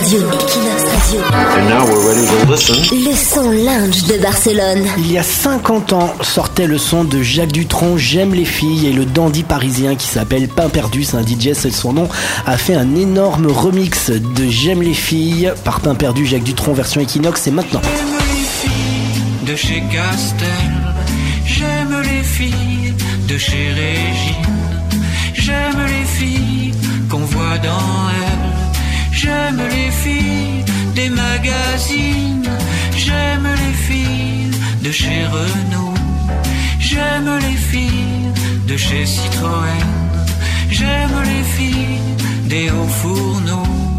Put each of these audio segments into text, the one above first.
Radio. Equinox Radio. And now we're ready to listen. Le son lounge de Barcelone. Il y a 50 ans sortait le son de Jacques Dutronc, J'aime les filles, et le dandy parisien qui s'appelle Pain Perdu, c'est un DJ, c'est son nom, a fait un énorme remix de J'aime les filles par Pain Perdu, Jacques Dutronc version Equinox, et maintenant. J'aime les filles de chez Castel. J'aime les filles de chez Régine. J'aime les filles qu'on voit dans elle. J'aime les filles des magazines. J'aime les filles de chez Renault. J'aime les filles de chez Citroën. J'aime les filles des hauts fourneaux.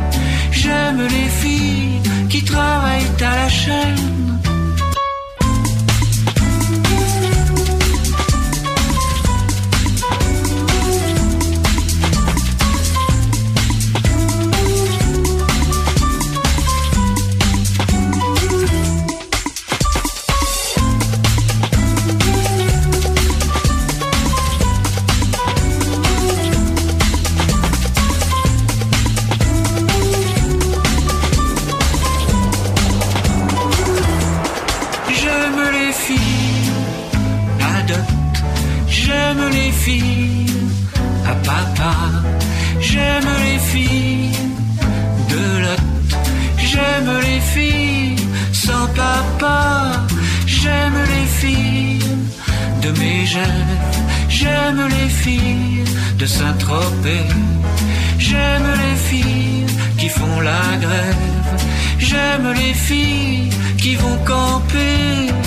Les filles à dot. J'aime les filles à papa. J'aime les filles de lot. J'aime les filles sans papa. J'aime les filles de mes. J'aime les filles de Saint-Tropez. J'aime les filles qui font la grève. J'aime les filles qui vont camper